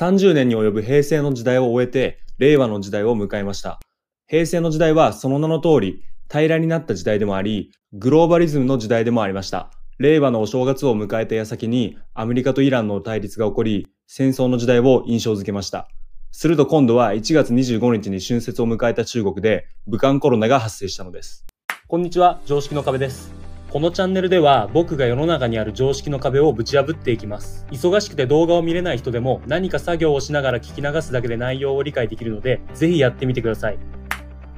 30年に及ぶ平成の時代を終えて、令和の時代を迎えました。平成の時代はその名の通り、平らになった時代でもあり、グローバリズムの時代でもありました。令和のお正月を迎えた矢先に、アメリカとイランの対立が起こり、戦争の時代を印象づけました。すると今度は1月25日に春節を迎えた中国で、武漢コロナが発生したのです。こんにちは、常識の壁です。このチャンネルでは僕が世の中にある常識の壁をぶち破っていきます。忙しくて動画を見れない人でも何か作業をしながら聞き流すだけで内容を理解できるので、ぜひやってみてください。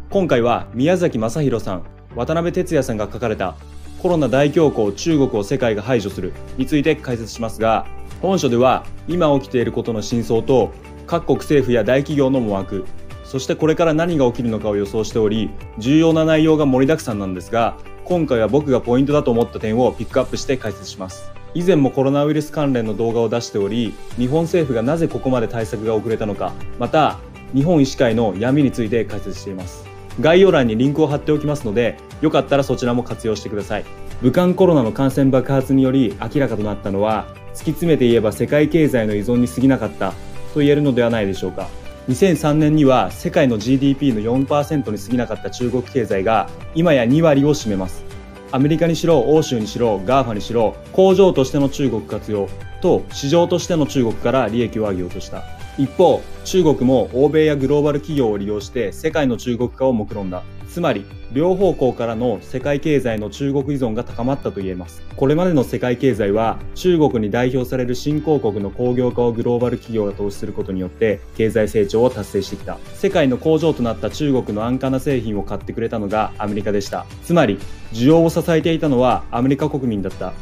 今回は宮崎正弘さん、渡辺哲也さんが書かれたコロナ大恐慌中国を世界が排除するについて解説しますが、本書では今起きていることの真相と各国政府や大企業の思惑、そしてこれから何が起きるのかを予想しており、重要な内容が盛りだくさんなんですが、今回は僕がポイントだと思った点をピックアップして解説します。以前もコロナウイルス関連の動画を出しており、日本政府がなぜここまで対策が遅れたのか、また、日本医師会の闇について解説しています。概要欄にリンクを貼っておきますので、よかったらそちらも活用してください。武漢コロナの感染爆発により明らかとなったのは、突き詰めて言えば世界経済の依存に過ぎなかったと言えるのではないでしょうか。2003年には世界の GDP の4%に過ぎなかった中国経済が今や2割を占めます。アメリカにしろ、欧州にしろ、GAFA にしろ、工場としての中国活用と市場としての中国から利益を上げようとした。一方、中国も欧米やグローバル企業を利用して世界の中国化を目論んだ。つまり、両方向からの世界経済の中国依存が高まったと言えます。これまでの世界経済は、中国に代表される新興国の工業化をグローバル企業が投資することによって、経済成長を達成してきた。世界の工場となった中国の安価な製品を買ってくれたのがアメリカでした。つまり、需要を支えていたのはアメリカ国民だった。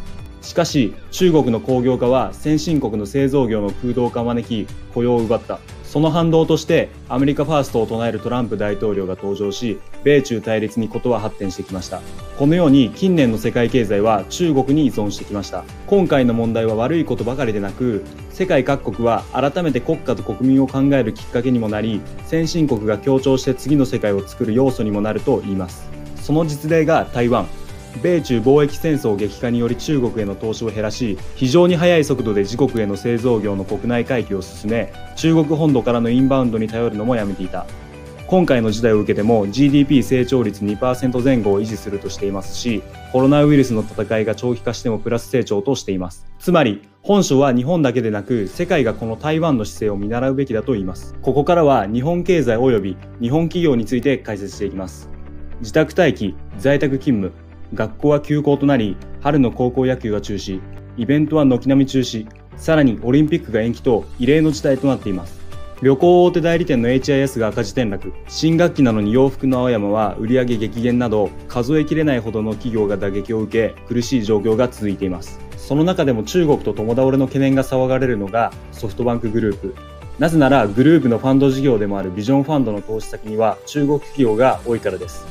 しかし、中国の工業化は先進国の製造業の空洞化を招き、雇用を奪った。その反動として、アメリカファーストを唱えるトランプ大統領が登場し、米中対立にことは発展してきました。このように、近年の世界経済は中国に依存してきました。今回の問題は悪いことばかりでなく、世界各国は改めて国家と国民を考えるきっかけにもなり、先進国が協調して次の世界を作る要素にもなると言います。その実例が台湾。米中貿易戦争激化により中国への投資を減らし非常に速い速度で自国への製造業の国内回帰を進め中国本土からのインバウンドに頼るのもやめていた。今回の事態を受けても GDP 成長率2%前後を維持するとしていますしコロナウイルスの戦いが長期化してもプラス成長としています。つまり本書は日本だけでなく世界がこの台湾の姿勢を見習うべきだと言います。ここからは日本経済及び日本企業について解説していきます。自宅待機在宅勤務学校は休校となり、春の高校野球が中止、イベントは軒並み中止、さらにオリンピックが延期と異例の事態となっています。旅行大手代理店の HIS が赤字転落、新学期なのに洋服の青山は売上激減など、数えきれないほどの企業が打撃を受け、苦しい状況が続いています。その中でも中国と共倒れの懸念が騒がれるのがソフトバンクグループ。なぜならグループのファンド事業でもあるビジョンファンドの投資先には中国企業が多いからです。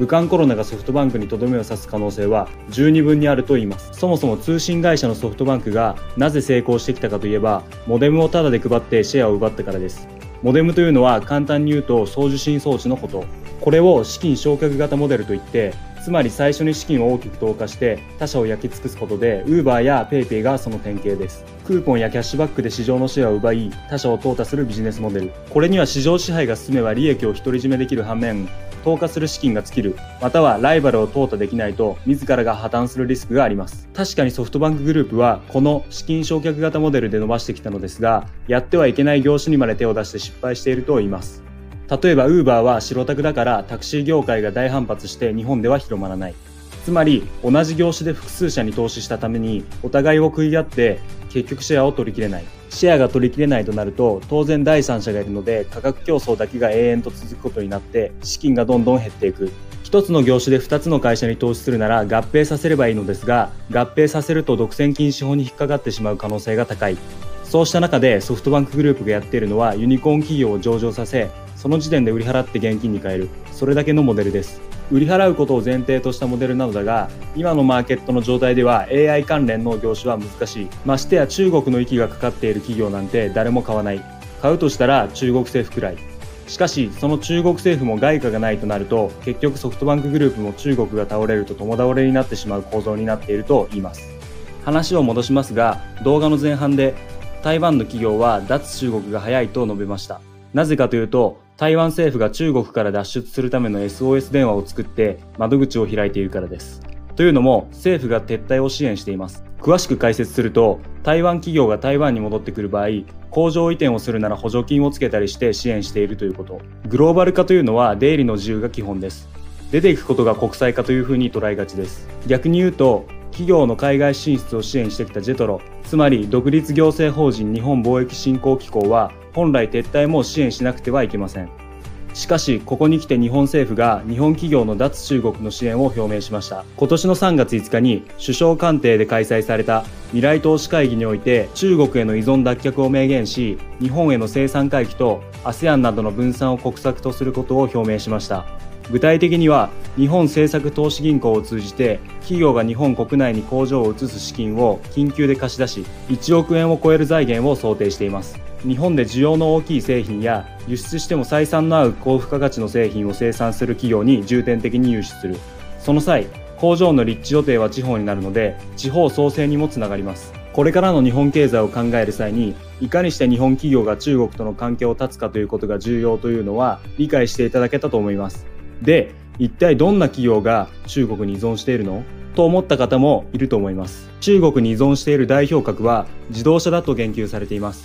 武漢コロナがソフトバンクにとどめを刺す可能性は十二分にあると言います。そもそも通信会社のソフトバンクがなぜ成功してきたかといえばモデムをタダで配ってシェアを奪ったからです。モデムというのは簡単に言うと送受信装置のこと。これを資金償却型モデルといってつまり最初に資金を大きく投下して他社を焼き尽くすことで Uber や PayPay がその典型です。クーポンやキャッシュバックで市場のシェアを奪い他社を淘汰するビジネスモデル。これには市場支配が進めば利益を独り占めできる反面投下する資金が尽きる、またはライバルを淘汰できないと自らが破綻するリスクがあります。確かにソフトバンクグループはこの資金償却型モデルで伸ばしてきたのですが、やってはいけない業種にまで手を出して失敗していると言います。例えばウーバーは白タクだからタクシー業界が大反発して日本では広まらない。つまり同じ業種で複数社に投資したためにお互いを食い合って結局シェアを取りきれない。シェアが取りきれないとなると当然第三者がいるので価格競争だけが永遠と続くことになって資金がどんどん減っていく。一つの業種で二つの会社に投資するなら合併させればいいのですが合併させると独占禁止法に引っかかってしまう可能性が高い。そうした中でソフトバンクグループがやっているのはユニコーン企業を上場させその時点で売り払って現金に変える。それだけのモデルです。売り払うことを前提としたモデルなのだが今のマーケットの状態では AI 関連の業種は難しい。ましてや中国の息がかかっている企業なんて誰も買わない。買うとしたら中国政府くらい。しかしその中国政府も外貨がないとなると結局ソフトバンクグループも中国が倒れると共倒れになってしまう構造になっていると言います。話を戻しますが動画の前半で台湾の企業は脱中国が早いと述べました。なぜかというと、台湾政府が中国から脱出するための SOS 電話を作って窓口を開いているからです。というのも政府が撤退を支援しています。詳しく解説すると、台湾企業が台湾に戻ってくる場合、工場移転をするなら補助金をつけたりして支援しているということ。グローバル化というのは出入りの自由が基本です。出ていくことが国際化というふうに捉えがちです。逆に言うと、企業の海外進出を支援してきたジェトロ、つまり独立行政法人日本貿易振興機構は、本来撤退も支援しなくてはいけません。しかし、ここに来て日本政府が日本企業の脱中国の支援を表明しました。今年の3月5日に首相官邸で開催された未来投資会議において中国への依存脱却を明言し、日本への生産回帰と ASEAN などの分散を国策とすることを表明しました。具体的には日本政策投資銀行を通じて企業が日本国内に工場を移す資金を緊急で貸し出し1億円を超える財源を想定しています。日本で需要の大きい製品や輸出しても採算の合う高付加価値の製品を生産する企業に重点的に融資する。その際工場の立地予定は地方になるので地方創生にもつながります。これからの日本経済を考える際にいかにして日本企業が中国との関係を断つかということが重要というのは理解していただけたと思います。で一体どんな企業が中国に依存しているの？と思った方もいると思います。中国に依存している代表格は自動車だと言及されています。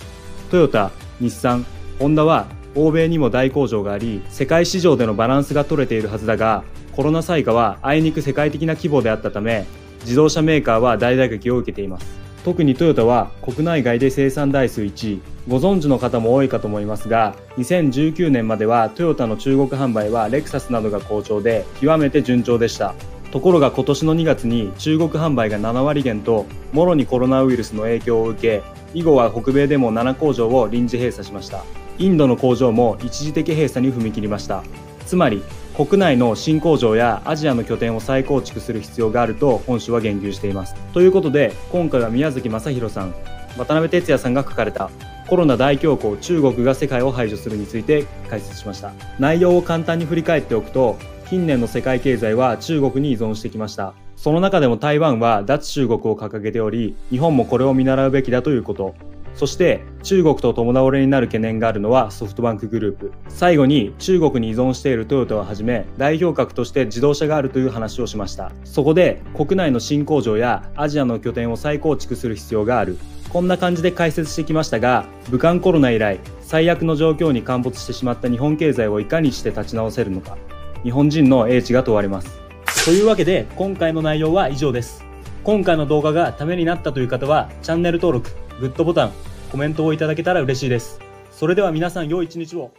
トヨタ、日産、ホンダは欧米にも大工場があり世界市場でのバランスが取れているはずだがコロナ災禍はあいにく世界的な規模であったため自動車メーカーは大打撃を受けています。特にトヨタは国内外で生産台数1位。ご存知の方も多いかと思いますが2019年まではトヨタの中国販売はレクサスなどが好調で極めて順調でした。ところが今年の2月に中国販売が7割減ともろにコロナウイルスの影響を受け以後は北米でも7工場を臨時閉鎖しました。インドの工場も一時的閉鎖に踏み切りました。つまり国内の新工場やアジアの拠点を再構築する必要があると本書は言及しています。ということで今回は宮崎正弘さん渡辺哲也さんが書かれたコロナ大恐慌中国が世界を排除するについて解説しました内容を簡単に振り返っておくと近年の世界経済は中国に依存してきましたその中でも台湾は脱中国を掲げており、日本もこれを見習うべきだということ。そして中国と共倒れになる懸念があるのはソフトバンクグループ。最後に中国に依存しているトヨタをはじめ代表格として自動車があるという話をしました。そこで国内の新工場やアジアの拠点を再構築する必要がある。こんな感じで解説してきましたが、武漢コロナ以来最悪の状況に陥没してしまった日本経済をいかにして立ち直せるのか。日本人の英知が問われます。というわけで今回の内容は以上です。今回の動画がためになったという方はチャンネル登録、グッドボタン、コメントをいただけたら嬉しいです。それでは皆さん良い一日を。